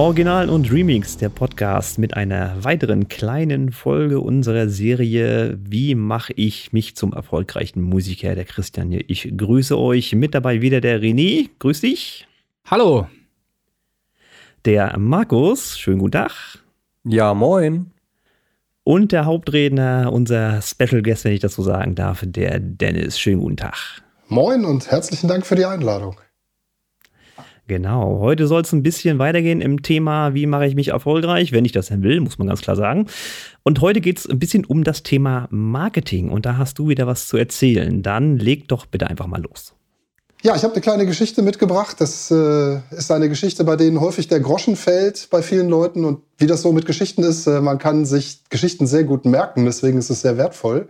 Original und Remix, der Podcast mit einer weiteren kleinen Folge unserer Serie Wie mache ich mich zum erfolgreichen Musiker? Der Christian hier. Ich grüße euch. Mit dabei wieder der René. Grüß dich. Hallo. Der Markus. Schönen guten Tag. Ja, moin. Und der Hauptredner, unser Special Guest, wenn ich das so sagen darf, der Dennis. Schönen guten Tag. Moin und herzlichen Dank für die Einladung. Genau, heute soll es ein bisschen weitergehen im Thema, wie mache ich mich erfolgreich, wenn ich das denn will, muss man ganz klar sagen. Und heute geht es ein bisschen um das Thema Marketing und da hast du wieder was zu erzählen. Dann leg doch bitte einfach mal los. Ja, ich habe eine kleine Geschichte mitgebracht. Das äh, ist eine Geschichte, bei denen häufig der Groschen fällt bei vielen Leuten. Und wie das so mit Geschichten ist, äh, man kann sich Geschichten sehr gut merken, deswegen ist es sehr wertvoll.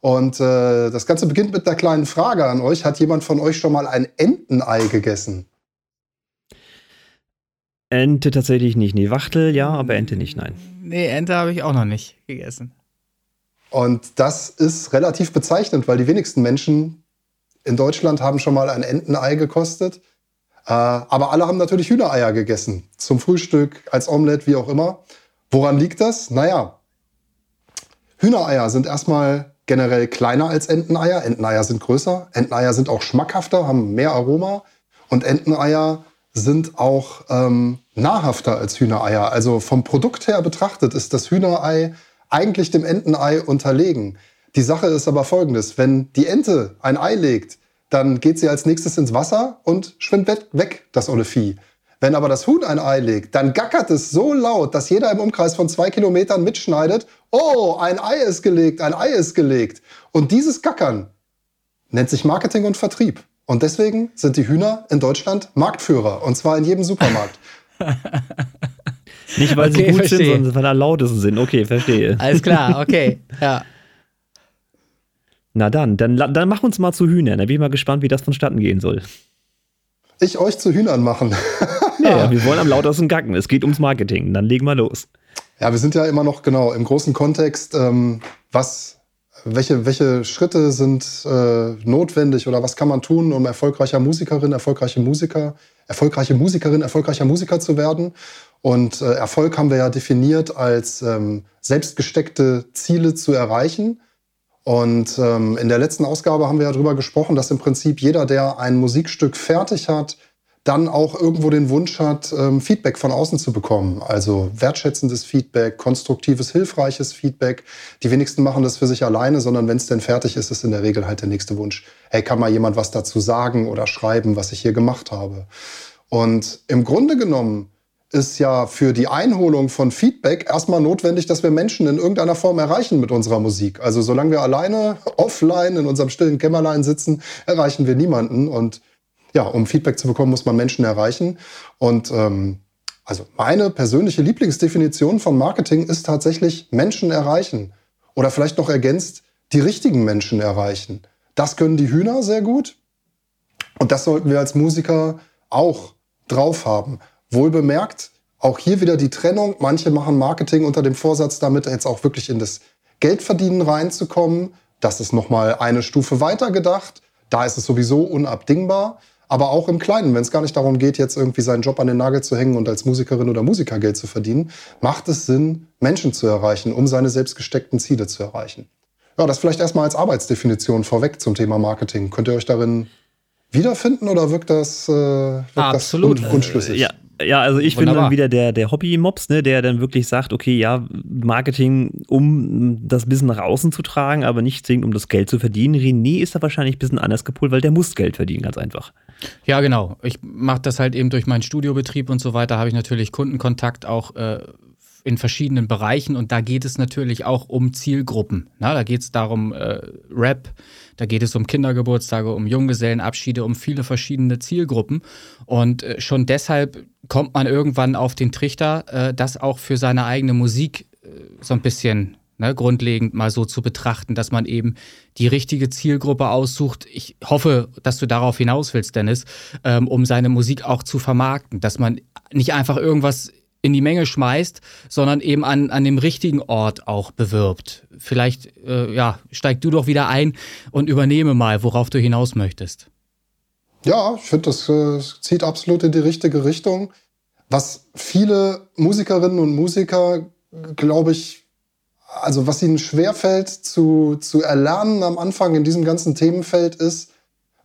Und äh, das Ganze beginnt mit einer kleinen Frage an euch. Hat jemand von euch schon mal ein Entenei gegessen? Ente tatsächlich nicht. Nee, Wachtel ja, aber Ente nicht, nein. Nee, Ente habe ich auch noch nicht gegessen. Und das ist relativ bezeichnend, weil die wenigsten Menschen in Deutschland haben schon mal ein Entenei gekostet. Äh, aber alle haben natürlich Hühnereier gegessen. Zum Frühstück, als Omelette, wie auch immer. Woran liegt das? Naja, Hühnereier sind erstmal generell kleiner als Enteneier. Enteneier sind größer. Enteneier sind auch schmackhafter, haben mehr Aroma. Und Enteneier sind auch ähm, nahrhafter als Hühnereier. Also vom Produkt her betrachtet ist das Hühnerei eigentlich dem Entenei unterlegen. Die Sache ist aber folgendes. Wenn die Ente ein Ei legt, dann geht sie als nächstes ins Wasser und schwimmt weg, das olle Vieh. Wenn aber das Huhn ein Ei legt, dann gackert es so laut, dass jeder im Umkreis von zwei Kilometern mitschneidet, oh, ein Ei ist gelegt, ein Ei ist gelegt. Und dieses Gackern nennt sich Marketing und Vertrieb. Und deswegen sind die Hühner in Deutschland Marktführer. Und zwar in jedem Supermarkt. Nicht, weil okay, sie gut verstehe. sind, sondern weil er lautesten sind. Okay, verstehe. Alles klar, okay. Ja. Na dann, dann, dann mach uns mal zu Hühnern. Da bin ich mal gespannt, wie das vonstatten gehen soll. Ich euch zu Hühnern machen. ja, wir wollen am lautesten gacken. Es geht ums Marketing. Dann legen wir los. Ja, wir sind ja immer noch genau im großen Kontext, ähm, was welche, welche Schritte sind äh, notwendig oder was kann man tun, um erfolgreicher Musikerin, erfolgreiche Musiker, erfolgreiche Musikerin, erfolgreicher Musiker zu werden? Und äh, Erfolg haben wir ja definiert als ähm, selbstgesteckte Ziele zu erreichen. Und ähm, in der letzten Ausgabe haben wir ja darüber gesprochen, dass im Prinzip jeder, der ein Musikstück fertig hat, dann auch irgendwo den Wunsch hat, ähm, Feedback von außen zu bekommen. Also wertschätzendes Feedback, konstruktives, hilfreiches Feedback. Die wenigsten machen das für sich alleine, sondern wenn es denn fertig ist, ist in der Regel halt der nächste Wunsch. Hey, kann mal jemand was dazu sagen oder schreiben, was ich hier gemacht habe? Und im Grunde genommen ist ja für die Einholung von Feedback erstmal notwendig, dass wir Menschen in irgendeiner Form erreichen mit unserer Musik. Also solange wir alleine offline in unserem stillen Kämmerlein sitzen, erreichen wir niemanden. Und ja, um Feedback zu bekommen, muss man Menschen erreichen. Und ähm, also meine persönliche Lieblingsdefinition von Marketing ist tatsächlich Menschen erreichen. Oder vielleicht noch ergänzt, die richtigen Menschen erreichen. Das können die Hühner sehr gut. Und das sollten wir als Musiker auch drauf haben. Wohl bemerkt, auch hier wieder die Trennung. Manche machen Marketing unter dem Vorsatz, damit jetzt auch wirklich in das Geldverdienen reinzukommen. Das ist nochmal eine Stufe weiter gedacht. Da ist es sowieso unabdingbar aber auch im Kleinen, wenn es gar nicht darum geht, jetzt irgendwie seinen Job an den Nagel zu hängen und als Musikerin oder Musiker Geld zu verdienen, macht es Sinn, Menschen zu erreichen, um seine selbst gesteckten Ziele zu erreichen. Ja, das vielleicht erstmal als Arbeitsdefinition vorweg zum Thema Marketing. Könnt ihr euch darin wiederfinden oder wirkt das, äh, wirkt Absolut. das un unschlüssig? Ja, ja, also ich Wunderbar. bin dann wieder der, der Hobby-Mops, ne, der dann wirklich sagt, okay, ja, Marketing, um das Business nach außen zu tragen, aber nicht zwingend, um das Geld zu verdienen. René ist da wahrscheinlich ein bisschen anders gepolt, weil der muss Geld verdienen, ganz einfach. Ja, genau. Ich mache das halt eben durch meinen Studiobetrieb und so weiter, habe ich natürlich Kundenkontakt auch äh, in verschiedenen Bereichen und da geht es natürlich auch um Zielgruppen. Na, da geht es darum, äh, Rap, da geht es um Kindergeburtstage, um Junggesellenabschiede, um viele verschiedene Zielgruppen. Und äh, schon deshalb kommt man irgendwann auf den Trichter, äh, das auch für seine eigene Musik äh, so ein bisschen ne, grundlegend mal so zu betrachten, dass man eben die richtige Zielgruppe aussucht. Ich hoffe, dass du darauf hinaus willst, Dennis, ähm, um seine Musik auch zu vermarkten, dass man nicht einfach irgendwas in die Menge schmeißt, sondern eben an, an dem richtigen Ort auch bewirbt. Vielleicht, äh, ja, steig du doch wieder ein und übernehme mal, worauf du hinaus möchtest. Ja, ich finde, das äh, zieht absolut in die richtige Richtung, was viele Musikerinnen und Musiker, glaube ich, also was ihnen schwerfällt zu, zu erlernen am Anfang in diesem ganzen Themenfeld ist,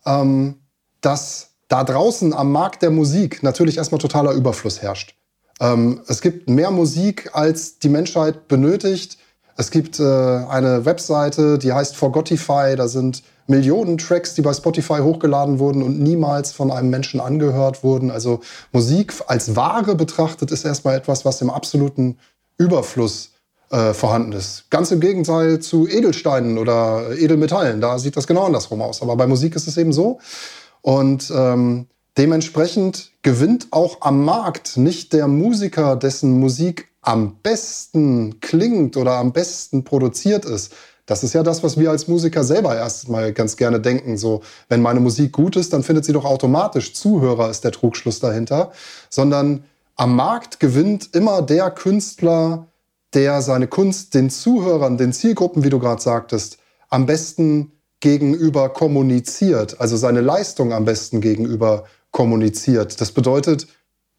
ähm, dass da draußen am Markt der Musik natürlich erstmal totaler Überfluss herrscht. Ähm, es gibt mehr Musik, als die Menschheit benötigt. Es gibt äh, eine Webseite, die heißt Forgotify. Da sind Millionen Tracks, die bei Spotify hochgeladen wurden und niemals von einem Menschen angehört wurden. Also Musik als Ware betrachtet ist erstmal etwas, was im absoluten Überfluss äh, vorhanden ist. Ganz im Gegenteil zu Edelsteinen oder Edelmetallen. Da sieht das genau andersrum aus. Aber bei Musik ist es eben so. Und ähm, dementsprechend gewinnt auch am Markt nicht der Musiker, dessen Musik am besten klingt oder am besten produziert ist. Das ist ja das, was wir als Musiker selber erstmal ganz gerne denken. So, wenn meine Musik gut ist, dann findet sie doch automatisch Zuhörer, ist der Trugschluss dahinter. Sondern am Markt gewinnt immer der Künstler, der seine Kunst den Zuhörern, den Zielgruppen, wie du gerade sagtest, am besten gegenüber kommuniziert, also seine Leistung am besten gegenüber kommuniziert. Das bedeutet,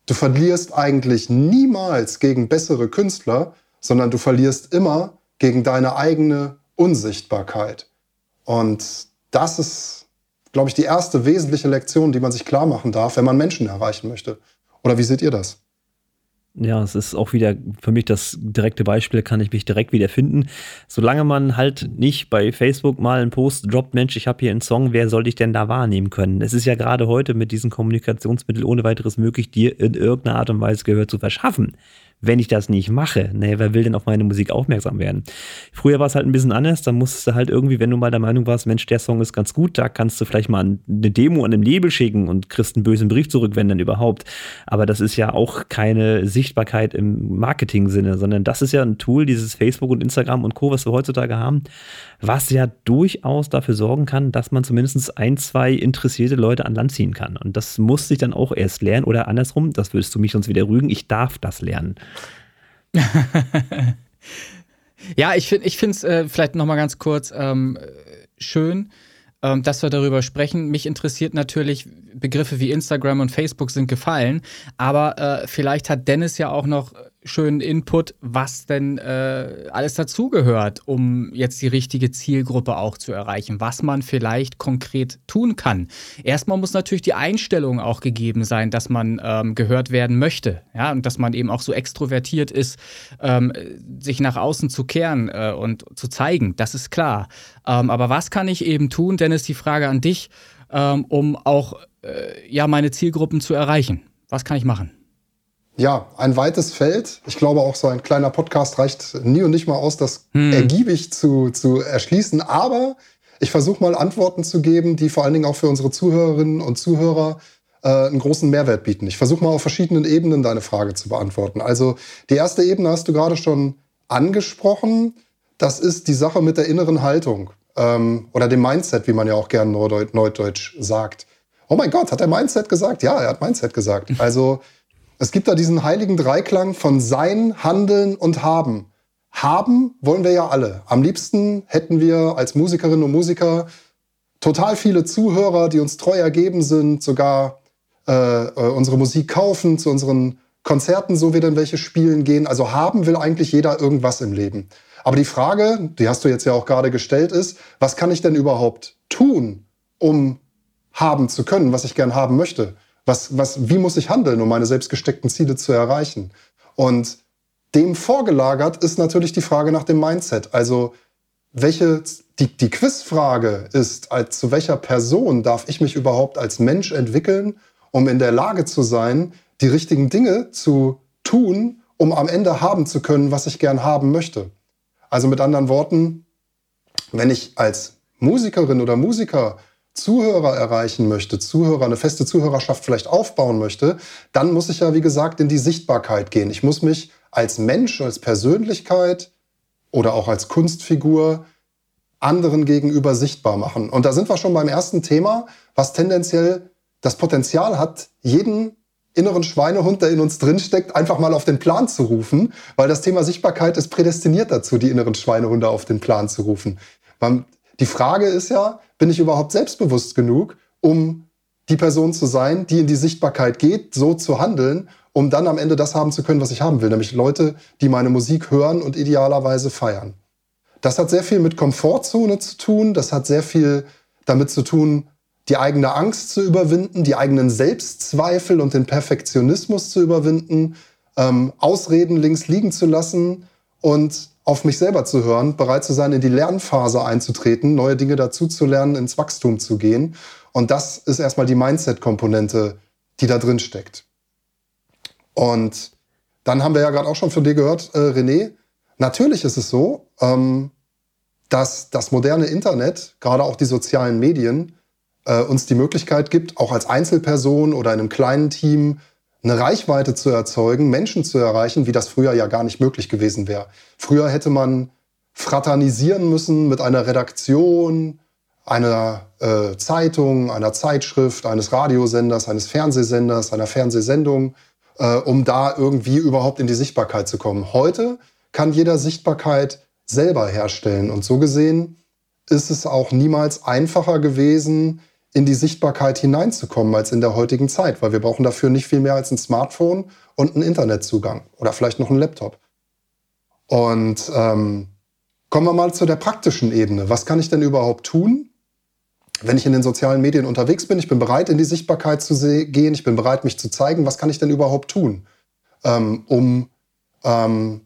du verlierst eigentlich niemals gegen bessere Künstler, sondern du verlierst immer gegen deine eigene Unsichtbarkeit. Und das ist, glaube ich, die erste wesentliche Lektion, die man sich klar machen darf, wenn man Menschen erreichen möchte. Oder wie seht ihr das? Ja, es ist auch wieder für mich das direkte Beispiel, kann ich mich direkt wieder finden. Solange man halt nicht bei Facebook mal einen Post droppt, Mensch, ich habe hier einen Song, wer soll dich denn da wahrnehmen können? Es ist ja gerade heute mit diesen Kommunikationsmitteln ohne weiteres möglich, dir in irgendeiner Art und Weise Gehör zu verschaffen wenn ich das nicht mache, ne, wer will denn auf meine Musik aufmerksam werden? Früher war es halt ein bisschen anders, da musstest du halt irgendwie, wenn du mal der Meinung warst, Mensch, der Song ist ganz gut, da kannst du vielleicht mal eine Demo an einem Label schicken und kriegst einen bösen Brief zurück, wenn dann überhaupt. Aber das ist ja auch keine Sichtbarkeit im Marketing-Sinne, sondern das ist ja ein Tool, dieses Facebook und Instagram und Co., was wir heutzutage haben, was ja durchaus dafür sorgen kann, dass man zumindest ein, zwei interessierte Leute an Land ziehen kann. Und das muss ich dann auch erst lernen oder andersrum, das würdest du mich sonst wieder rügen, ich darf das lernen. Ja, ich finde es äh, vielleicht nochmal ganz kurz ähm, schön, ähm, dass wir darüber sprechen. Mich interessiert natürlich, Begriffe wie Instagram und Facebook sind gefallen, aber äh, vielleicht hat Dennis ja auch noch schönen Input, was denn äh, alles dazugehört, um jetzt die richtige Zielgruppe auch zu erreichen, was man vielleicht konkret tun kann. Erstmal muss natürlich die Einstellung auch gegeben sein, dass man ähm, gehört werden möchte, ja, und dass man eben auch so extrovertiert ist, ähm, sich nach außen zu kehren äh, und zu zeigen, das ist klar. Ähm, aber was kann ich eben tun, Dennis, die Frage an dich, ähm, um auch äh, ja meine Zielgruppen zu erreichen? Was kann ich machen? Ja, ein weites Feld. Ich glaube, auch so ein kleiner Podcast reicht nie und nicht mal aus, das hm. ergiebig zu, zu erschließen. Aber ich versuche mal Antworten zu geben, die vor allen Dingen auch für unsere Zuhörerinnen und Zuhörer äh, einen großen Mehrwert bieten. Ich versuche mal auf verschiedenen Ebenen deine Frage zu beantworten. Also die erste Ebene hast du gerade schon angesprochen. Das ist die Sache mit der inneren Haltung ähm, oder dem Mindset, wie man ja auch gerne Neudeutsch sagt. Oh mein Gott, hat er Mindset gesagt? Ja, er hat Mindset gesagt. Also es gibt da diesen heiligen Dreiklang von Sein, Handeln und Haben. Haben wollen wir ja alle. Am liebsten hätten wir als Musikerinnen und Musiker total viele Zuhörer, die uns treu ergeben sind, sogar äh, äh, unsere Musik kaufen, zu unseren Konzerten, so wir dann welche spielen gehen. Also haben will eigentlich jeder irgendwas im Leben. Aber die Frage, die hast du jetzt ja auch gerade gestellt, ist, was kann ich denn überhaupt tun, um haben zu können, was ich gern haben möchte? Was, was, wie muss ich handeln, um meine selbst gesteckten Ziele zu erreichen? Und dem vorgelagert ist natürlich die Frage nach dem Mindset. Also welche, die, die Quizfrage ist, als zu welcher Person darf ich mich überhaupt als Mensch entwickeln, um in der Lage zu sein, die richtigen Dinge zu tun, um am Ende haben zu können, was ich gern haben möchte. Also mit anderen Worten, wenn ich als Musikerin oder Musiker Zuhörer erreichen möchte, Zuhörer, eine feste Zuhörerschaft vielleicht aufbauen möchte, dann muss ich ja, wie gesagt, in die Sichtbarkeit gehen. Ich muss mich als Mensch, als Persönlichkeit oder auch als Kunstfigur anderen gegenüber sichtbar machen. Und da sind wir schon beim ersten Thema, was tendenziell das Potenzial hat, jeden inneren Schweinehund, der in uns drinsteckt, einfach mal auf den Plan zu rufen, weil das Thema Sichtbarkeit ist prädestiniert dazu, die inneren Schweinehunde auf den Plan zu rufen. Die Frage ist ja, bin ich überhaupt selbstbewusst genug, um die Person zu sein, die in die Sichtbarkeit geht, so zu handeln, um dann am Ende das haben zu können, was ich haben will, nämlich Leute, die meine Musik hören und idealerweise feiern. Das hat sehr viel mit Komfortzone zu tun, das hat sehr viel damit zu tun, die eigene Angst zu überwinden, die eigenen Selbstzweifel und den Perfektionismus zu überwinden, ähm, Ausreden links liegen zu lassen und auf mich selber zu hören, bereit zu sein, in die Lernphase einzutreten, neue Dinge dazuzulernen, ins Wachstum zu gehen. Und das ist erstmal die Mindset-Komponente, die da drin steckt. Und dann haben wir ja gerade auch schon von dir gehört, äh, René, natürlich ist es so, ähm, dass das moderne Internet, gerade auch die sozialen Medien, äh, uns die Möglichkeit gibt, auch als Einzelperson oder in einem kleinen Team eine Reichweite zu erzeugen, Menschen zu erreichen, wie das früher ja gar nicht möglich gewesen wäre. Früher hätte man fraternisieren müssen mit einer Redaktion, einer äh, Zeitung, einer Zeitschrift, eines Radiosenders, eines Fernsehsenders, einer Fernsehsendung, äh, um da irgendwie überhaupt in die Sichtbarkeit zu kommen. Heute kann jeder Sichtbarkeit selber herstellen. Und so gesehen ist es auch niemals einfacher gewesen, in die Sichtbarkeit hineinzukommen als in der heutigen Zeit, weil wir brauchen dafür nicht viel mehr als ein Smartphone und einen Internetzugang oder vielleicht noch einen Laptop. Und ähm, kommen wir mal zu der praktischen Ebene. Was kann ich denn überhaupt tun, wenn ich in den sozialen Medien unterwegs bin? Ich bin bereit, in die Sichtbarkeit zu gehen. Ich bin bereit, mich zu zeigen. Was kann ich denn überhaupt tun, ähm, um ähm,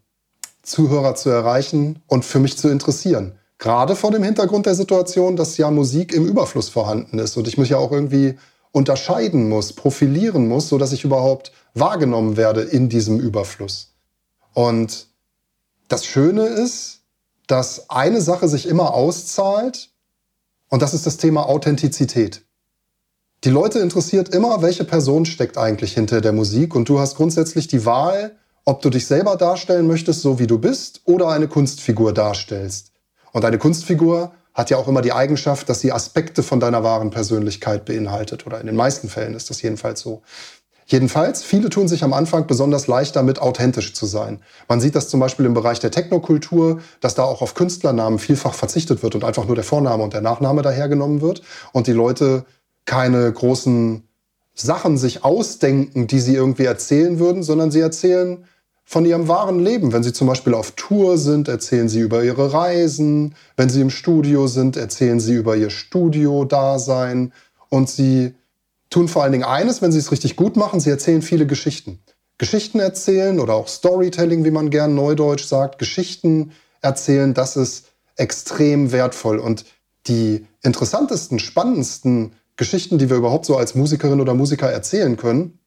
Zuhörer zu erreichen und für mich zu interessieren? Gerade vor dem Hintergrund der Situation, dass ja Musik im Überfluss vorhanden ist und ich mich ja auch irgendwie unterscheiden muss, profilieren muss, so dass ich überhaupt wahrgenommen werde in diesem Überfluss. Und das Schöne ist, dass eine Sache sich immer auszahlt und das ist das Thema Authentizität. Die Leute interessiert immer, welche Person steckt eigentlich hinter der Musik und du hast grundsätzlich die Wahl, ob du dich selber darstellen möchtest, so wie du bist, oder eine Kunstfigur darstellst. Und eine Kunstfigur hat ja auch immer die Eigenschaft, dass sie Aspekte von deiner wahren Persönlichkeit beinhaltet. Oder in den meisten Fällen ist das jedenfalls so. Jedenfalls, viele tun sich am Anfang besonders leicht damit, authentisch zu sein. Man sieht das zum Beispiel im Bereich der Technokultur, dass da auch auf Künstlernamen vielfach verzichtet wird und einfach nur der Vorname und der Nachname dahergenommen wird und die Leute keine großen Sachen sich ausdenken, die sie irgendwie erzählen würden, sondern sie erzählen von ihrem wahren Leben. Wenn sie zum Beispiel auf Tour sind, erzählen sie über ihre Reisen. Wenn sie im Studio sind, erzählen sie über ihr Studio-Dasein. Und sie tun vor allen Dingen eines, wenn sie es richtig gut machen, sie erzählen viele Geschichten. Geschichten erzählen oder auch Storytelling, wie man gern neudeutsch sagt, Geschichten erzählen, das ist extrem wertvoll. Und die interessantesten, spannendsten Geschichten, die wir überhaupt so als Musikerin oder Musiker erzählen können,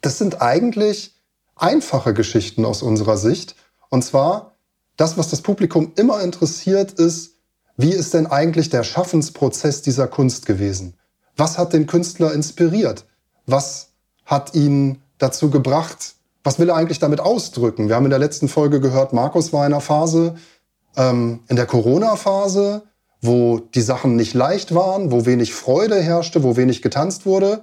das sind eigentlich einfache Geschichten aus unserer Sicht. Und zwar, das, was das Publikum immer interessiert, ist, wie ist denn eigentlich der Schaffensprozess dieser Kunst gewesen? Was hat den Künstler inspiriert? Was hat ihn dazu gebracht? Was will er eigentlich damit ausdrücken? Wir haben in der letzten Folge gehört, Markus war in einer Phase, ähm, in der Corona-Phase, wo die Sachen nicht leicht waren, wo wenig Freude herrschte, wo wenig getanzt wurde.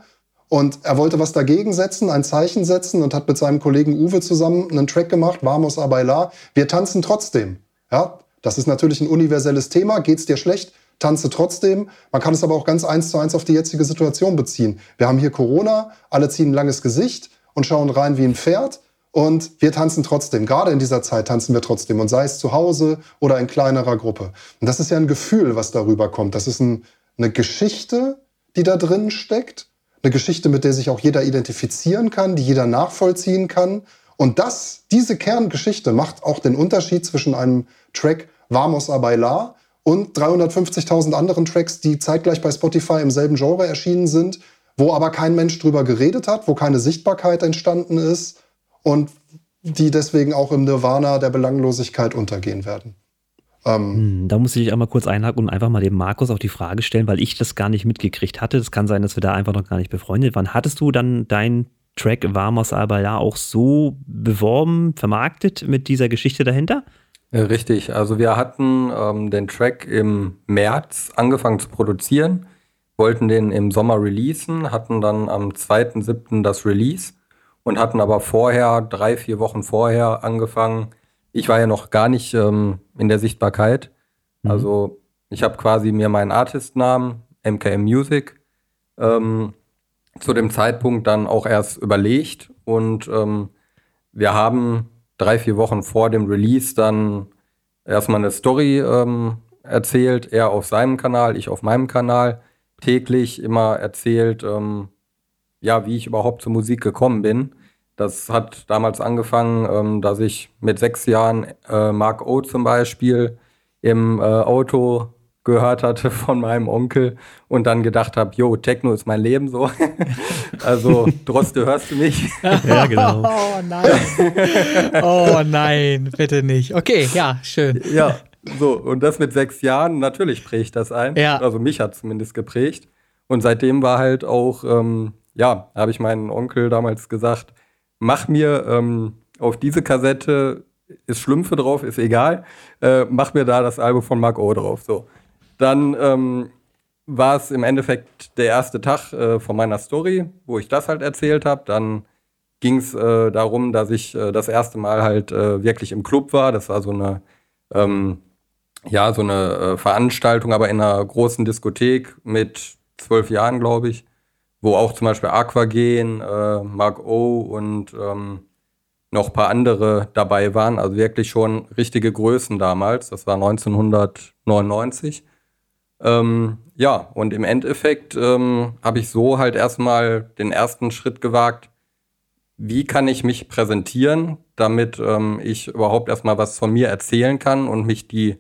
Und er wollte was dagegen setzen, ein Zeichen setzen und hat mit seinem Kollegen Uwe zusammen einen Track gemacht, Vamos a bailar. Wir tanzen trotzdem. Ja, das ist natürlich ein universelles Thema. Geht's dir schlecht? Tanze trotzdem. Man kann es aber auch ganz eins zu eins auf die jetzige Situation beziehen. Wir haben hier Corona, alle ziehen ein langes Gesicht und schauen rein wie ein Pferd. Und wir tanzen trotzdem. Gerade in dieser Zeit tanzen wir trotzdem. Und sei es zu Hause oder in kleinerer Gruppe. Und das ist ja ein Gefühl, was darüber kommt. Das ist ein, eine Geschichte, die da drin steckt eine Geschichte, mit der sich auch jeder identifizieren kann, die jeder nachvollziehen kann. Und das, diese Kerngeschichte macht auch den Unterschied zwischen einem Track Vamos a bailar und 350.000 anderen Tracks, die zeitgleich bei Spotify im selben Genre erschienen sind, wo aber kein Mensch drüber geredet hat, wo keine Sichtbarkeit entstanden ist und die deswegen auch im Nirvana der Belanglosigkeit untergehen werden. Ähm, hm, da muss ich einmal kurz einhaken und einfach mal dem Markus auch die Frage stellen, weil ich das gar nicht mitgekriegt hatte. Es kann sein, dass wir da einfach noch gar nicht befreundet waren. Hattest du dann deinen Track Vamos Albaya auch so beworben, vermarktet mit dieser Geschichte dahinter? Äh, richtig, also wir hatten ähm, den Track im März angefangen zu produzieren, wollten den im Sommer releasen, hatten dann am 2.7. das Release und hatten aber vorher, drei, vier Wochen vorher angefangen, ich war ja noch gar nicht ähm, in der Sichtbarkeit. Mhm. Also ich habe quasi mir meinen Artistnamen, MKM Music, ähm, zu dem Zeitpunkt dann auch erst überlegt und ähm, wir haben drei, vier Wochen vor dem Release dann erstmal eine Story ähm, erzählt, er auf seinem Kanal, ich auf meinem Kanal, täglich immer erzählt, ähm, ja, wie ich überhaupt zur Musik gekommen bin. Das hat damals angefangen, ähm, dass ich mit sechs Jahren äh, Mark O zum Beispiel im äh, Auto gehört hatte von meinem Onkel und dann gedacht habe, jo, Techno ist mein Leben so. also, Droste, hörst du mich? ja, genau. Oh nein. Oh nein, bitte nicht. Okay, ja, schön. Ja, so, und das mit sechs Jahren, natürlich prägt das ein. Ja. Also mich hat zumindest geprägt. Und seitdem war halt auch, ähm, ja, habe ich meinen Onkel damals gesagt, mach mir ähm, auf diese Kassette, ist Schlümpfe drauf, ist egal, äh, mach mir da das Album von Mark O drauf. So. Dann ähm, war es im Endeffekt der erste Tag äh, von meiner Story, wo ich das halt erzählt habe. Dann ging es äh, darum, dass ich äh, das erste Mal halt äh, wirklich im Club war. Das war so eine, ähm, ja, so eine äh, Veranstaltung, aber in einer großen Diskothek mit zwölf Jahren, glaube ich, wo auch zum Beispiel Aquagen, äh, Mark O und ähm, noch ein paar andere dabei waren. Also wirklich schon richtige Größen damals. Das war 1999. Ähm, ja, und im Endeffekt ähm, habe ich so halt erstmal den ersten Schritt gewagt, wie kann ich mich präsentieren, damit ähm, ich überhaupt erstmal was von mir erzählen kann und mich die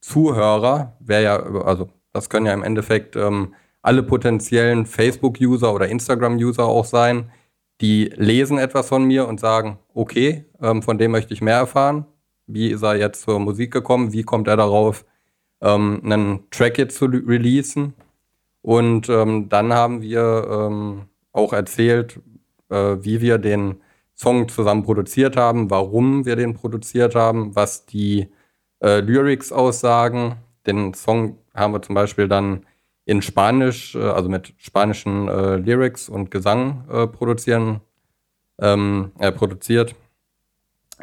Zuhörer, wer ja, also das können ja im Endeffekt ähm, alle potenziellen Facebook-User oder Instagram-User auch sein, die lesen etwas von mir und sagen, okay, ähm, von dem möchte ich mehr erfahren. Wie ist er jetzt zur Musik gekommen? Wie kommt er darauf, ähm, einen Track jetzt zu releasen. Und ähm, dann haben wir ähm, auch erzählt, äh, wie wir den Song zusammen produziert haben, warum wir den produziert haben, was die äh, Lyrics aussagen. Den Song haben wir zum Beispiel dann in Spanisch, äh, also mit spanischen äh, Lyrics und Gesang äh, produzieren, ähm, äh, produziert.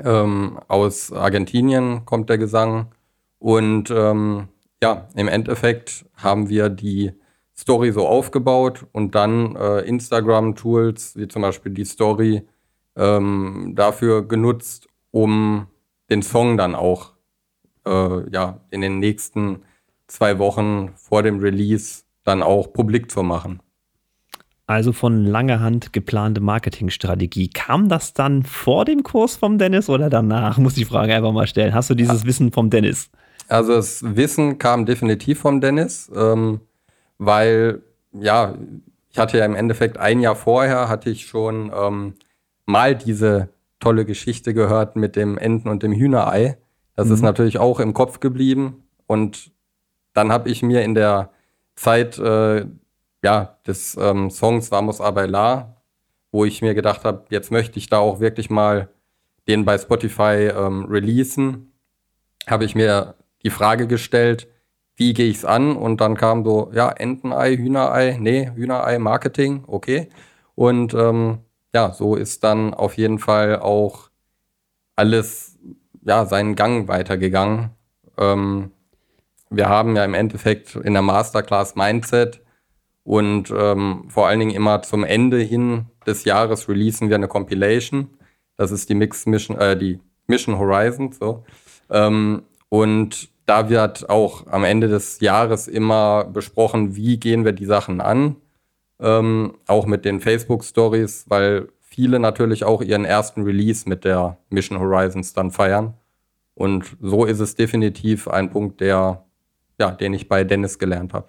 Ähm, aus Argentinien kommt der Gesang und ähm, ja, im Endeffekt haben wir die Story so aufgebaut und dann äh, Instagram-Tools wie zum Beispiel die Story ähm, dafür genutzt, um den Song dann auch äh, ja, in den nächsten zwei Wochen vor dem Release dann auch publik zu machen. Also von langer Hand geplante Marketingstrategie. Kam das dann vor dem Kurs vom Dennis oder danach? Muss die Frage einfach mal stellen. Hast du dieses ja. Wissen vom Dennis? Also das Wissen kam definitiv vom Dennis, ähm, weil ja, ich hatte ja im Endeffekt ein Jahr vorher hatte ich schon ähm, mal diese tolle Geschichte gehört mit dem Enten und dem Hühnerei. Das mhm. ist natürlich auch im Kopf geblieben und dann habe ich mir in der Zeit äh, ja, des ähm, Songs Vamos a bailar, wo ich mir gedacht habe, jetzt möchte ich da auch wirklich mal den bei Spotify ähm, releasen, habe ich mir die Frage gestellt, wie gehe ich es an? Und dann kam so, ja, Entenei, Hühnerei, nee, Hühnerei, Marketing, okay. Und ähm, ja, so ist dann auf jeden Fall auch alles, ja, seinen Gang weitergegangen. Ähm, wir haben ja im Endeffekt in der Masterclass Mindset und ähm, vor allen Dingen immer zum Ende hin des Jahres releasen wir eine Compilation. Das ist die Mix Mission, äh, die Mission Horizon, so. Ähm, und da wird auch am Ende des Jahres immer besprochen, wie gehen wir die Sachen an. Ähm, auch mit den Facebook-Stories, weil viele natürlich auch ihren ersten Release mit der Mission Horizons dann feiern. Und so ist es definitiv ein Punkt, der, ja, den ich bei Dennis gelernt habe.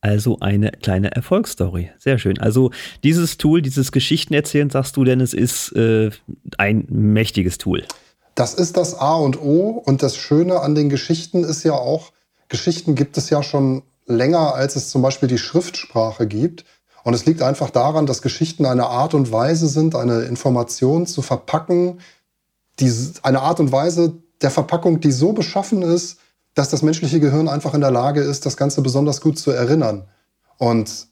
Also eine kleine Erfolgsstory. Sehr schön. Also dieses Tool, dieses Geschichtenerzählen, sagst du, Dennis, ist äh, ein mächtiges Tool. Das ist das A und O. Und das Schöne an den Geschichten ist ja auch, Geschichten gibt es ja schon länger, als es zum Beispiel die Schriftsprache gibt. Und es liegt einfach daran, dass Geschichten eine Art und Weise sind, eine Information zu verpacken, die, eine Art und Weise der Verpackung, die so beschaffen ist, dass das menschliche Gehirn einfach in der Lage ist, das Ganze besonders gut zu erinnern. Und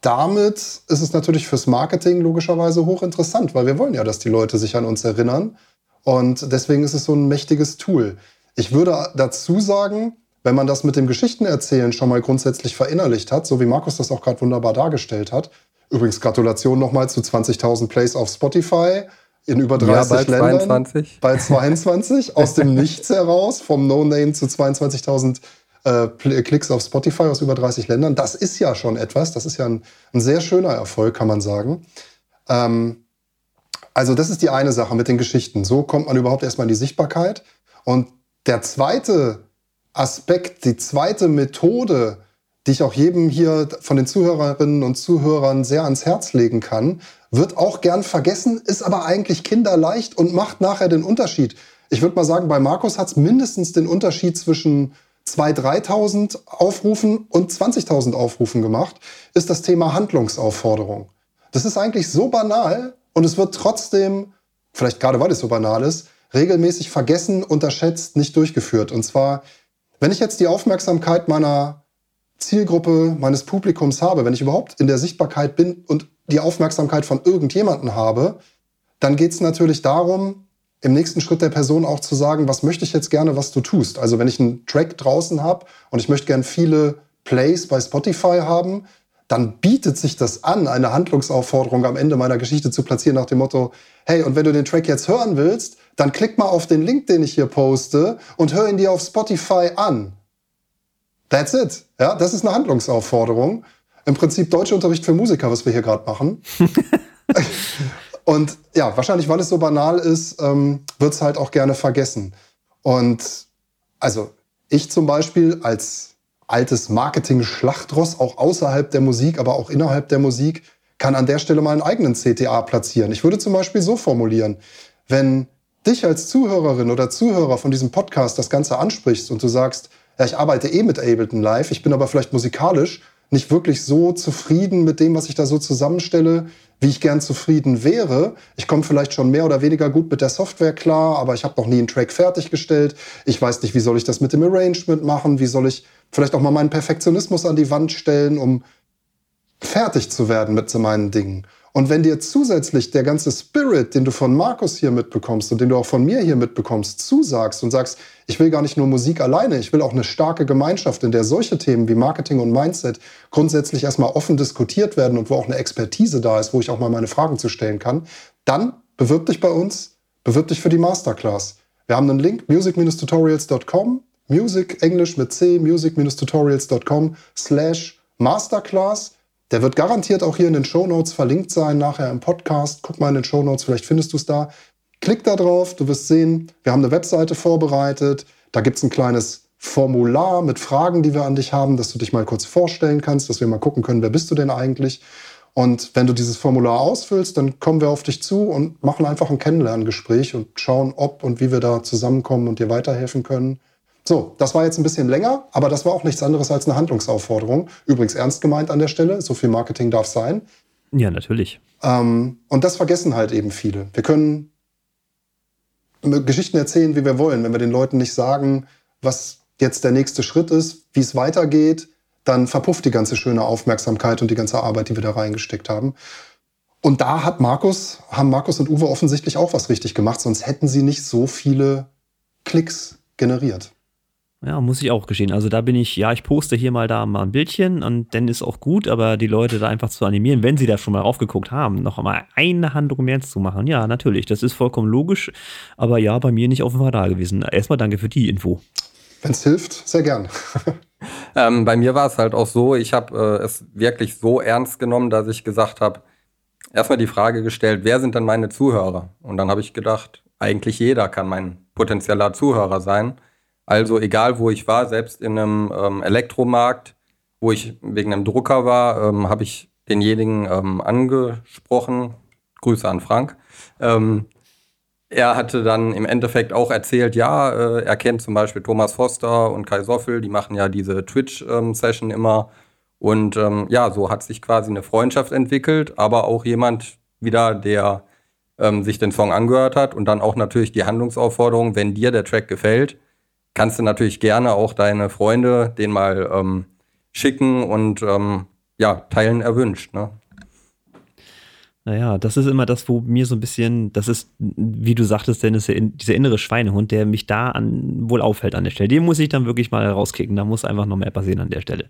damit ist es natürlich fürs Marketing logischerweise hochinteressant, weil wir wollen ja, dass die Leute sich an uns erinnern. Und deswegen ist es so ein mächtiges Tool. Ich würde dazu sagen, wenn man das mit dem Geschichtenerzählen schon mal grundsätzlich verinnerlicht hat, so wie Markus das auch gerade wunderbar dargestellt hat, Übrigens Gratulation nochmal zu 20.000 Plays auf Spotify in über 30 ja, bald Ländern. 22. Bei 22 aus dem Nichts heraus, vom No-Name zu 22.000 äh, Klicks auf Spotify aus über 30 Ländern. Das ist ja schon etwas. Das ist ja ein, ein sehr schöner Erfolg, kann man sagen. Ähm, also das ist die eine Sache mit den Geschichten. So kommt man überhaupt erstmal in die Sichtbarkeit. Und der zweite Aspekt, die zweite Methode, die ich auch jedem hier von den Zuhörerinnen und Zuhörern sehr ans Herz legen kann, wird auch gern vergessen, ist aber eigentlich kinderleicht und macht nachher den Unterschied. Ich würde mal sagen, bei Markus hat es mindestens den Unterschied zwischen 2.000, 3.000 Aufrufen und 20.000 Aufrufen gemacht, ist das Thema Handlungsaufforderung. Das ist eigentlich so banal und es wird trotzdem, vielleicht gerade weil es so banal ist, regelmäßig vergessen, unterschätzt, nicht durchgeführt. Und zwar, wenn ich jetzt die Aufmerksamkeit meiner Zielgruppe, meines Publikums habe, wenn ich überhaupt in der Sichtbarkeit bin und die Aufmerksamkeit von irgendjemanden habe, dann geht es natürlich darum, im nächsten Schritt der Person auch zu sagen, was möchte ich jetzt gerne, was du tust. Also wenn ich einen Track draußen habe und ich möchte gerne viele Plays bei Spotify haben, dann bietet sich das an, eine Handlungsaufforderung am Ende meiner Geschichte zu platzieren nach dem Motto, hey, und wenn du den Track jetzt hören willst, dann klick mal auf den Link, den ich hier poste und hör ihn dir auf Spotify an. That's it. Ja, das ist eine Handlungsaufforderung. Im Prinzip Deutschunterricht für Musiker, was wir hier gerade machen. und ja, wahrscheinlich, weil es so banal ist, ähm, wird es halt auch gerne vergessen. Und also ich zum Beispiel als altes Marketing-Schlachtross, auch außerhalb der Musik, aber auch innerhalb der Musik, kann an der Stelle mal einen eigenen CTA platzieren. Ich würde zum Beispiel so formulieren, wenn dich als Zuhörerin oder Zuhörer von diesem Podcast das Ganze ansprichst und du sagst, ja, ich arbeite eh mit Ableton Live, ich bin aber vielleicht musikalisch nicht wirklich so zufrieden mit dem, was ich da so zusammenstelle, wie ich gern zufrieden wäre. Ich komme vielleicht schon mehr oder weniger gut mit der Software klar, aber ich habe noch nie einen Track fertiggestellt. Ich weiß nicht, wie soll ich das mit dem Arrangement machen, wie soll ich vielleicht auch mal meinen Perfektionismus an die Wand stellen, um fertig zu werden mit so meinen Dingen. Und wenn dir zusätzlich der ganze Spirit, den du von Markus hier mitbekommst und den du auch von mir hier mitbekommst, zusagst und sagst, ich will gar nicht nur Musik alleine, ich will auch eine starke Gemeinschaft, in der solche Themen wie Marketing und Mindset grundsätzlich erstmal offen diskutiert werden und wo auch eine Expertise da ist, wo ich auch mal meine Fragen zu stellen kann, dann bewirb dich bei uns, bewirb dich für die Masterclass. Wir haben einen Link, music-tutorials.com, music, Englisch mit C, music-tutorials.com slash Masterclass. Der wird garantiert auch hier in den Show Notes verlinkt sein, nachher im Podcast. Guck mal in den Show Notes, vielleicht findest du es da. Klick da drauf, du wirst sehen, wir haben eine Webseite vorbereitet. Da gibt es ein kleines Formular mit Fragen, die wir an dich haben, dass du dich mal kurz vorstellen kannst, dass wir mal gucken können, wer bist du denn eigentlich. Und wenn du dieses Formular ausfüllst, dann kommen wir auf dich zu und machen einfach ein Kennenlerngespräch und schauen, ob und wie wir da zusammenkommen und dir weiterhelfen können. So, das war jetzt ein bisschen länger, aber das war auch nichts anderes als eine Handlungsaufforderung. Übrigens ernst gemeint an der Stelle, so viel Marketing darf sein. Ja, natürlich. Ähm, und das vergessen halt eben viele. Wir können Geschichten erzählen, wie wir wollen. Wenn wir den Leuten nicht sagen, was jetzt der nächste Schritt ist, wie es weitergeht, dann verpufft die ganze schöne Aufmerksamkeit und die ganze Arbeit, die wir da reingesteckt haben. Und da hat Markus, haben Markus und Uwe offensichtlich auch was richtig gemacht, sonst hätten sie nicht so viele Klicks generiert. Ja, muss ich auch gestehen. Also da bin ich, ja, ich poste hier mal da mal ein Bildchen und dann ist auch gut, aber die Leute da einfach zu animieren, wenn sie da schon mal aufgeguckt haben, noch einmal eine Handlung mehr zu machen. Ja, natürlich, das ist vollkommen logisch, aber ja, bei mir nicht auf dem Radar gewesen. Erstmal danke für die Info. Wenn es hilft, sehr gern. ähm, bei mir war es halt auch so, ich habe äh, es wirklich so ernst genommen, dass ich gesagt habe, erstmal die Frage gestellt, wer sind denn meine Zuhörer? Und dann habe ich gedacht, eigentlich jeder kann mein potenzieller Zuhörer sein. Also egal, wo ich war, selbst in einem ähm, Elektromarkt, wo ich wegen einem Drucker war, ähm, habe ich denjenigen ähm, angesprochen. Grüße an Frank. Ähm, er hatte dann im Endeffekt auch erzählt, ja, äh, er kennt zum Beispiel Thomas Foster und Kai Soffel, die machen ja diese Twitch-Session immer. Und ähm, ja, so hat sich quasi eine Freundschaft entwickelt, aber auch jemand wieder, der ähm, sich den Song angehört hat und dann auch natürlich die Handlungsaufforderung, wenn dir der Track gefällt, kannst du natürlich gerne auch deine Freunde den mal ähm, schicken und ähm, ja, teilen erwünscht. Ne? Naja, das ist immer das, wo mir so ein bisschen, das ist, wie du sagtest, Dennis, dieser innere Schweinehund, der mich da an, wohl aufhält an der Stelle. Den muss ich dann wirklich mal rauskicken. Da muss einfach noch mehr passieren an der Stelle.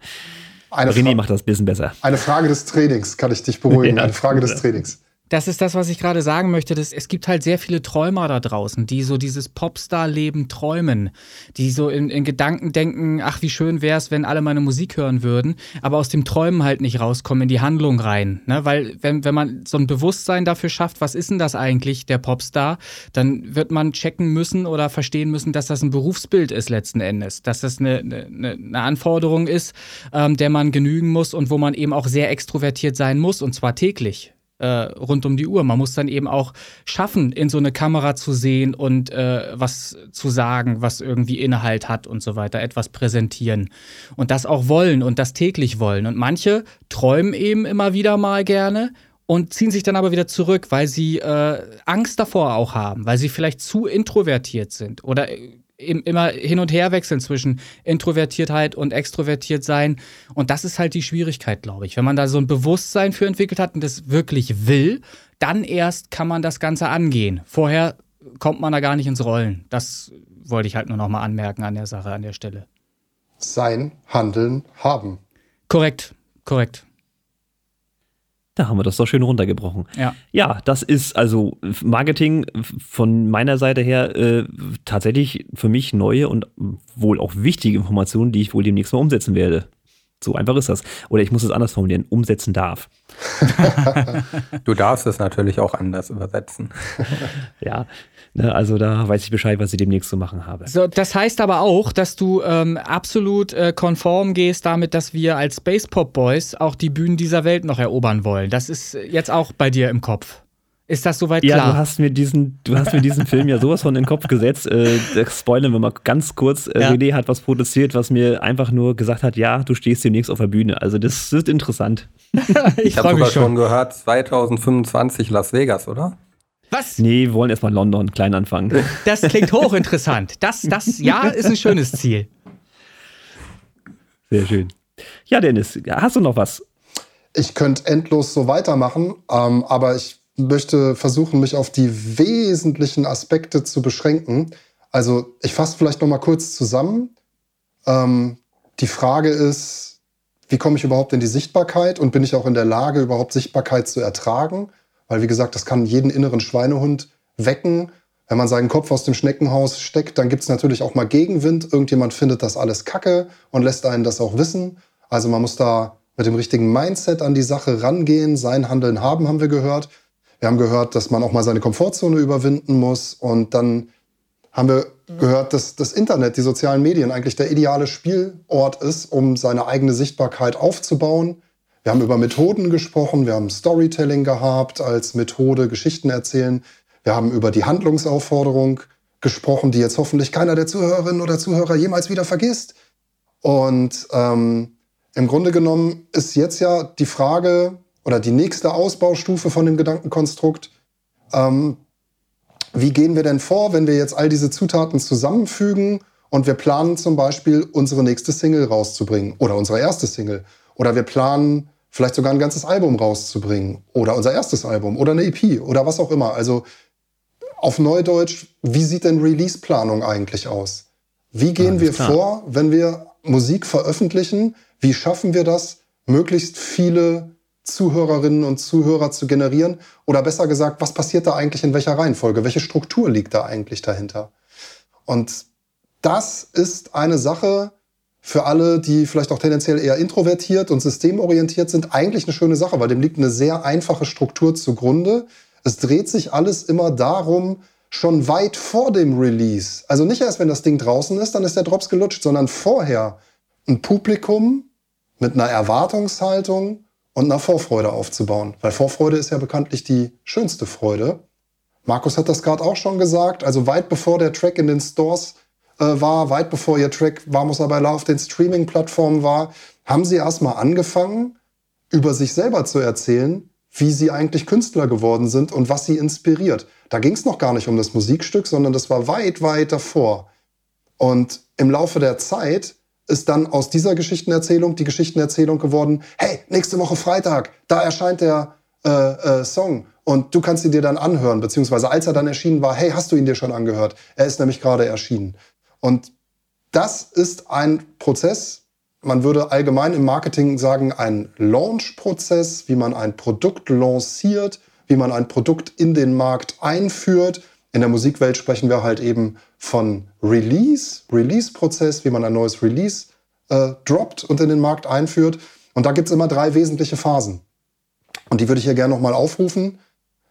Eine René macht das ein bisschen besser. Eine Frage des Trainings, kann ich dich beruhigen. Ja, eine Frage des Trainings. Das ist das, was ich gerade sagen möchte. Dass es gibt halt sehr viele Träumer da draußen, die so dieses Popstar-Leben träumen, die so in, in Gedanken denken, ach, wie schön wäre es, wenn alle meine Musik hören würden, aber aus dem Träumen halt nicht rauskommen, in die Handlung rein. Ne? Weil wenn, wenn man so ein Bewusstsein dafür schafft, was ist denn das eigentlich, der Popstar, dann wird man checken müssen oder verstehen müssen, dass das ein Berufsbild ist letzten Endes, dass das eine, eine, eine Anforderung ist, ähm, der man genügen muss und wo man eben auch sehr extrovertiert sein muss und zwar täglich äh, rund um die Uhr. Man muss dann eben auch schaffen, in so eine Kamera zu sehen und äh, was zu sagen, was irgendwie Inhalt hat und so weiter, etwas präsentieren. Und das auch wollen und das täglich wollen. Und manche träumen eben immer wieder mal gerne und ziehen sich dann aber wieder zurück, weil sie äh, Angst davor auch haben, weil sie vielleicht zu introvertiert sind oder immer hin und her wechseln zwischen Introvertiertheit und extrovertiert sein. Und das ist halt die Schwierigkeit, glaube ich. Wenn man da so ein Bewusstsein für entwickelt hat und das wirklich will, dann erst kann man das Ganze angehen. Vorher kommt man da gar nicht ins Rollen. Das wollte ich halt nur noch mal anmerken an der Sache, an der Stelle. Sein, handeln, haben. Korrekt, korrekt. Da haben wir das doch schön runtergebrochen. Ja. Ja, das ist also Marketing von meiner Seite her äh, tatsächlich für mich neue und wohl auch wichtige Informationen, die ich wohl demnächst mal umsetzen werde. So einfach ist das. Oder ich muss es anders formulieren, umsetzen darf. du darfst es natürlich auch anders übersetzen. ja, ne, also da weiß ich Bescheid, was ich demnächst zu machen habe. So, das heißt aber auch, dass du ähm, absolut äh, konform gehst damit, dass wir als Space Pop Boys auch die Bühnen dieser Welt noch erobern wollen. Das ist jetzt auch bei dir im Kopf. Ist das soweit klar? Ja, du hast mir diesen, du hast mir diesen Film ja sowas von in den Kopf gesetzt. Äh, spoilern wir mal ganz kurz. Äh, ja. René hat was produziert, was mir einfach nur gesagt hat, ja, du stehst demnächst auf der Bühne. Also das ist interessant. ich ich habe sogar schon. schon gehört, 2025 Las Vegas, oder? Was? Nee, wir wollen erstmal London klein anfangen. Das klingt hochinteressant. Das, das ja ist ein schönes Ziel. Sehr schön. Ja, Dennis, hast du noch was? Ich könnte endlos so weitermachen, ähm, aber ich möchte versuchen, mich auf die wesentlichen Aspekte zu beschränken. Also ich fasse vielleicht noch mal kurz zusammen. Ähm, die Frage ist, wie komme ich überhaupt in die Sichtbarkeit und bin ich auch in der Lage, überhaupt Sichtbarkeit zu ertragen? Weil, wie gesagt, das kann jeden inneren Schweinehund wecken. Wenn man seinen Kopf aus dem Schneckenhaus steckt, dann gibt es natürlich auch mal Gegenwind. Irgendjemand findet das alles kacke und lässt einen das auch wissen. Also man muss da mit dem richtigen Mindset an die Sache rangehen. Sein Handeln haben, haben wir gehört. Wir haben gehört, dass man auch mal seine Komfortzone überwinden muss. Und dann haben wir gehört, dass das Internet, die sozialen Medien eigentlich der ideale Spielort ist, um seine eigene Sichtbarkeit aufzubauen. Wir haben über Methoden gesprochen, wir haben Storytelling gehabt als Methode, Geschichten erzählen. Wir haben über die Handlungsaufforderung gesprochen, die jetzt hoffentlich keiner der Zuhörerinnen oder Zuhörer jemals wieder vergisst. Und ähm, im Grunde genommen ist jetzt ja die Frage, oder die nächste Ausbaustufe von dem Gedankenkonstrukt. Ähm, wie gehen wir denn vor, wenn wir jetzt all diese Zutaten zusammenfügen und wir planen zum Beispiel unsere nächste Single rauszubringen oder unsere erste Single oder wir planen vielleicht sogar ein ganzes Album rauszubringen oder unser erstes Album oder eine EP oder was auch immer. Also auf Neudeutsch, wie sieht denn Release-Planung eigentlich aus? Wie gehen ja, wir klar. vor, wenn wir Musik veröffentlichen? Wie schaffen wir das, möglichst viele Zuhörerinnen und Zuhörer zu generieren? Oder besser gesagt, was passiert da eigentlich in welcher Reihenfolge? Welche Struktur liegt da eigentlich dahinter? Und das ist eine Sache für alle, die vielleicht auch tendenziell eher introvertiert und systemorientiert sind, eigentlich eine schöne Sache, weil dem liegt eine sehr einfache Struktur zugrunde. Es dreht sich alles immer darum, schon weit vor dem Release, also nicht erst, wenn das Ding draußen ist, dann ist der Drops gelutscht, sondern vorher ein Publikum mit einer Erwartungshaltung und einer Vorfreude aufzubauen. Weil Vorfreude ist ja bekanntlich die schönste Freude. Markus hat das gerade auch schon gesagt. Also weit bevor der Track in den Stores äh, war, weit bevor ihr Track Vamos a bailar auf den Streaming-Plattformen war, haben sie erstmal angefangen, über sich selber zu erzählen, wie sie eigentlich Künstler geworden sind und was sie inspiriert. Da ging es noch gar nicht um das Musikstück, sondern das war weit, weit davor. Und im Laufe der Zeit ist dann aus dieser Geschichtenerzählung die Geschichtenerzählung geworden, hey, nächste Woche Freitag, da erscheint der äh, äh, Song und du kannst ihn dir dann anhören, beziehungsweise als er dann erschienen war, hey, hast du ihn dir schon angehört? Er ist nämlich gerade erschienen. Und das ist ein Prozess, man würde allgemein im Marketing sagen, ein Launch-Prozess, wie man ein Produkt lanciert, wie man ein Produkt in den Markt einführt. In der Musikwelt sprechen wir halt eben von Release, Release-Prozess, wie man ein neues Release äh, droppt und in den Markt einführt. Und da gibt es immer drei wesentliche Phasen. Und die würde ich hier gerne nochmal aufrufen.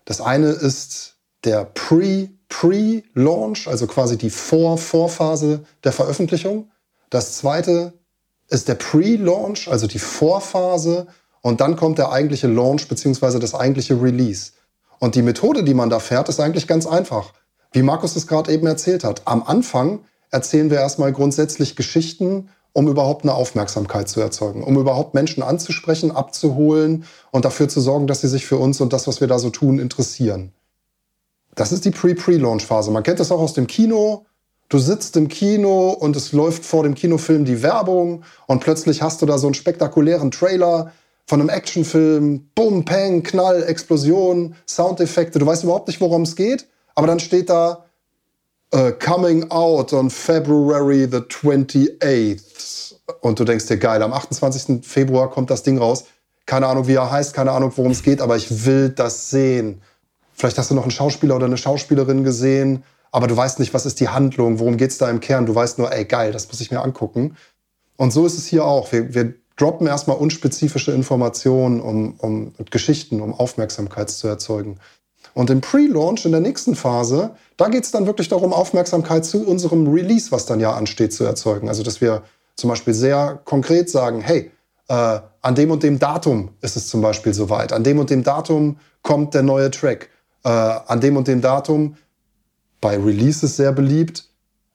Das eine ist der Pre- Pre-Launch, also quasi die Vor-Vorphase der Veröffentlichung. Das zweite ist der Pre-Launch, also die Vorphase. Und dann kommt der eigentliche Launch beziehungsweise das eigentliche Release. Und die Methode, die man da fährt, ist eigentlich ganz einfach. Wie Markus es gerade eben erzählt hat. Am Anfang erzählen wir erstmal grundsätzlich Geschichten, um überhaupt eine Aufmerksamkeit zu erzeugen, um überhaupt Menschen anzusprechen, abzuholen und dafür zu sorgen, dass sie sich für uns und das, was wir da so tun, interessieren. Das ist die Pre-Pre-Launch-Phase. Man kennt das auch aus dem Kino. Du sitzt im Kino und es läuft vor dem Kinofilm die Werbung und plötzlich hast du da so einen spektakulären Trailer von einem Actionfilm. Bumm, Peng, Knall, Explosion, Soundeffekte. Du weißt überhaupt nicht, worum es geht, aber dann steht da uh, Coming out on February the 28th. Und du denkst dir, geil, am 28. Februar kommt das Ding raus. Keine Ahnung, wie er heißt, keine Ahnung, worum es geht, aber ich will das sehen. Vielleicht hast du noch einen Schauspieler oder eine Schauspielerin gesehen, aber du weißt nicht, was ist die Handlung, worum geht es da im Kern. Du weißt nur, ey, geil, das muss ich mir angucken. Und so ist es hier auch. Wir, wir droppen erstmal unspezifische Informationen um, um Geschichten, um Aufmerksamkeit zu erzeugen. Und im Pre-Launch, in der nächsten Phase, da geht es dann wirklich darum, Aufmerksamkeit zu unserem Release, was dann ja ansteht, zu erzeugen. Also, dass wir zum Beispiel sehr konkret sagen, hey, äh, an dem und dem Datum ist es zum Beispiel soweit. An dem und dem Datum kommt der neue Track äh, an dem und dem Datum. Bei Releases sehr beliebt.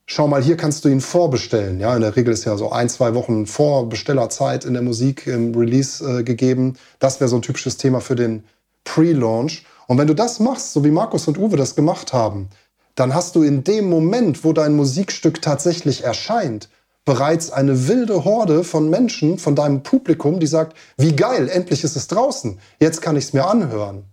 Schau mal, hier kannst du ihn vorbestellen. Ja, in der Regel ist ja so ein, zwei Wochen Vorbestellerzeit in der Musik im Release äh, gegeben. Das wäre so ein typisches Thema für den Pre-Launch. Und wenn du das machst, so wie Markus und Uwe das gemacht haben, dann hast du in dem Moment, wo dein Musikstück tatsächlich erscheint, bereits eine wilde Horde von Menschen, von deinem Publikum, die sagt, wie geil, endlich ist es draußen, jetzt kann ich es mir anhören.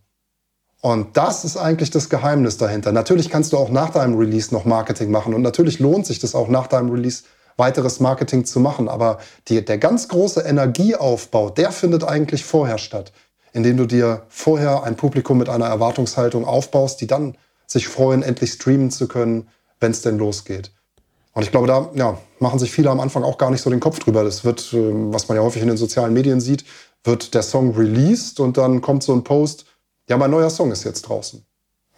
Und das ist eigentlich das Geheimnis dahinter. Natürlich kannst du auch nach deinem Release noch Marketing machen und natürlich lohnt sich das auch nach deinem Release weiteres Marketing zu machen. Aber die, der ganz große Energieaufbau, der findet eigentlich vorher statt, indem du dir vorher ein Publikum mit einer Erwartungshaltung aufbaust, die dann sich freuen, endlich streamen zu können, wenn es denn losgeht. Und ich glaube, da ja, machen sich viele am Anfang auch gar nicht so den Kopf drüber. Das wird, ähm, was man ja häufig in den sozialen Medien sieht, wird der Song released und dann kommt so ein Post, ja, mein neuer Song ist jetzt draußen.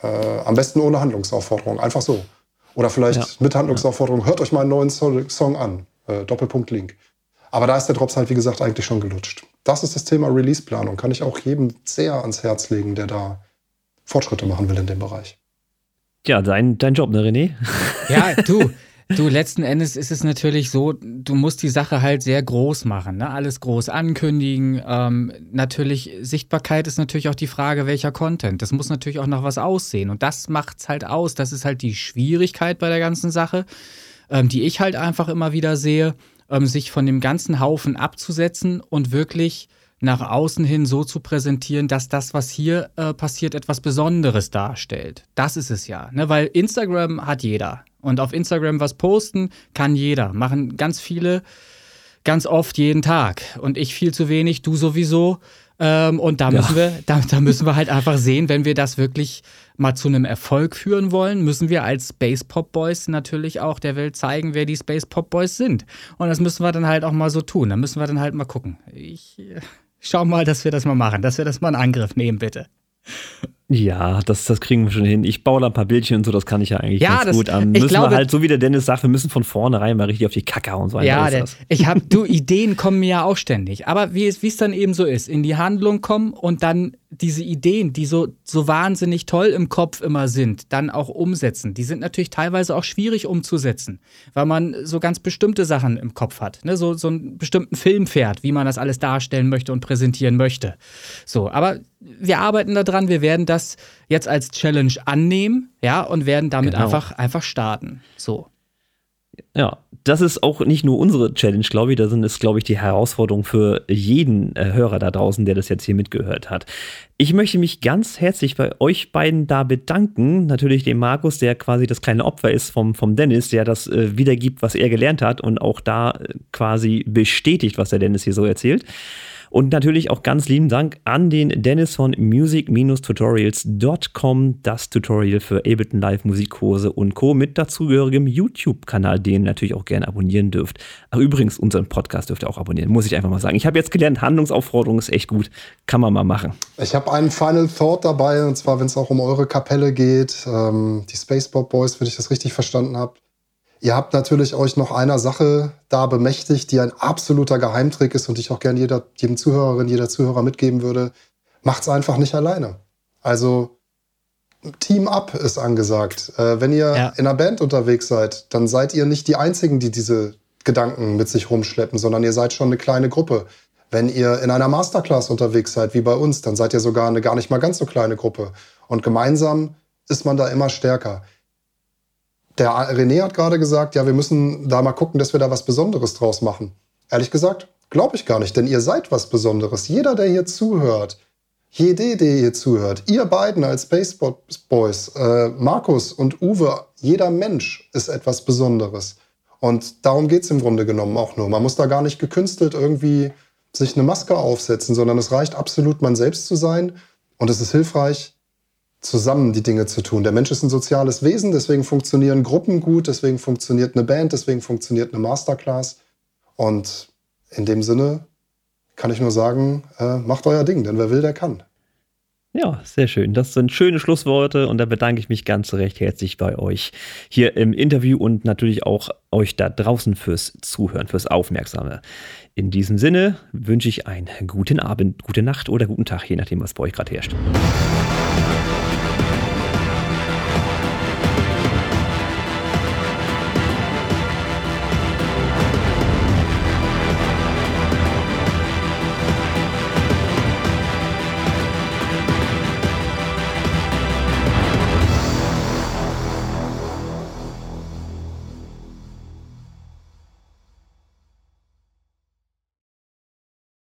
Äh, am besten ohne Handlungsaufforderung, einfach so. Oder vielleicht ja. mit Handlungsaufforderung, hört euch meinen neuen Song an. Äh, Doppelpunkt Link. Aber da ist der Drops halt, wie gesagt, eigentlich schon gelutscht. Das ist das Thema Release-Planung. Kann ich auch jedem sehr ans Herz legen, der da Fortschritte machen will in dem Bereich. Ja, dein, dein Job, ne, René? Ja, du. Du, letzten Endes ist es natürlich so, du musst die Sache halt sehr groß machen, ne? alles groß ankündigen. Ähm, natürlich, Sichtbarkeit ist natürlich auch die Frage, welcher Content. Das muss natürlich auch nach was aussehen. Und das macht es halt aus. Das ist halt die Schwierigkeit bei der ganzen Sache, ähm, die ich halt einfach immer wieder sehe, ähm, sich von dem ganzen Haufen abzusetzen und wirklich nach außen hin so zu präsentieren, dass das, was hier äh, passiert, etwas Besonderes darstellt. Das ist es ja. Ne? Weil Instagram hat jeder. Und auf Instagram was posten kann jeder. Machen ganz viele, ganz oft jeden Tag. Und ich viel zu wenig, du sowieso. Ähm, und da müssen, ja. wir, da, da, müssen wir halt einfach sehen, wenn wir das wirklich mal zu einem Erfolg führen wollen, müssen wir als Space Pop Boys natürlich auch der Welt zeigen, wer die Space Pop Boys sind. Und das müssen wir dann halt auch mal so tun. Da müssen wir dann halt mal gucken. Ich äh, schau mal, dass wir das mal machen, dass wir das mal in Angriff nehmen, bitte. Ja, das, das kriegen wir schon hin. Ich baue da ein paar Bildchen und so, das kann ich ja eigentlich ja, ganz das, gut an. Müssen glaube, wir halt, so wie der Dennis sagt, wir müssen von vornherein mal richtig auf die Kacke und so weiter. Ja, der, ich habe, du, Ideen kommen mir ja auch ständig. Aber wie es, wie es dann eben so ist, in die Handlung kommen und dann diese Ideen, die so, so wahnsinnig toll im Kopf immer sind, dann auch umsetzen. Die sind natürlich teilweise auch schwierig umzusetzen, weil man so ganz bestimmte Sachen im Kopf hat. Ne? So, so einen bestimmten Film fährt, wie man das alles darstellen möchte und präsentieren möchte. So, aber wir arbeiten daran, wir werden das jetzt als Challenge annehmen, ja, und werden damit genau. einfach, einfach starten. So. Ja, das ist auch nicht nur unsere Challenge, glaube ich, das ist, glaube ich, die Herausforderung für jeden äh, Hörer da draußen, der das jetzt hier mitgehört hat. Ich möchte mich ganz herzlich bei euch beiden da bedanken. Natürlich dem Markus, der quasi das kleine Opfer ist vom, vom Dennis, der das äh, wiedergibt, was er gelernt hat und auch da äh, quasi bestätigt, was der Dennis hier so erzählt. Und natürlich auch ganz lieben Dank an den Dennis von music-tutorials.com, das Tutorial für Ableton Live Musikkurse und Co. mit dazugehörigem YouTube-Kanal, den ihr natürlich auch gerne abonnieren dürft. Ach, übrigens, unseren Podcast dürft ihr auch abonnieren, muss ich einfach mal sagen. Ich habe jetzt gelernt, Handlungsaufforderung ist echt gut. Kann man mal machen. Ich habe einen Final Thought dabei, und zwar, wenn es auch um eure Kapelle geht, ähm, die Spaceball Boys, wenn ich das richtig verstanden habe. Ihr habt natürlich euch noch einer Sache da bemächtigt, die ein absoluter Geheimtrick ist und ich auch gerne jeder, jedem Zuhörerin, jeder Zuhörer mitgeben würde. Macht's einfach nicht alleine. Also Team Up ist angesagt. Äh, wenn ihr ja. in einer Band unterwegs seid, dann seid ihr nicht die Einzigen, die diese Gedanken mit sich rumschleppen, sondern ihr seid schon eine kleine Gruppe. Wenn ihr in einer Masterclass unterwegs seid, wie bei uns, dann seid ihr sogar eine gar nicht mal ganz so kleine Gruppe. Und gemeinsam ist man da immer stärker der René hat gerade gesagt, ja, wir müssen da mal gucken, dass wir da was Besonderes draus machen. Ehrlich gesagt, glaube ich gar nicht, denn ihr seid was Besonderes. Jeder, der hier zuhört, jede, der hier zuhört, ihr beiden als Space Boys, äh, Markus und Uwe, jeder Mensch ist etwas Besonderes. Und darum geht es im Grunde genommen auch nur. Man muss da gar nicht gekünstelt irgendwie sich eine Maske aufsetzen, sondern es reicht absolut, man selbst zu sein. Und es ist hilfreich, zusammen die Dinge zu tun. Der Mensch ist ein soziales Wesen, deswegen funktionieren Gruppen gut, deswegen funktioniert eine Band, deswegen funktioniert eine Masterclass. Und in dem Sinne kann ich nur sagen, äh, macht euer Ding, denn wer will, der kann. Ja, sehr schön. Das sind schöne Schlussworte und da bedanke ich mich ganz recht herzlich bei euch hier im Interview und natürlich auch euch da draußen fürs Zuhören, fürs Aufmerksame. In diesem Sinne wünsche ich einen guten Abend, gute Nacht oder guten Tag, je nachdem, was bei euch gerade herrscht.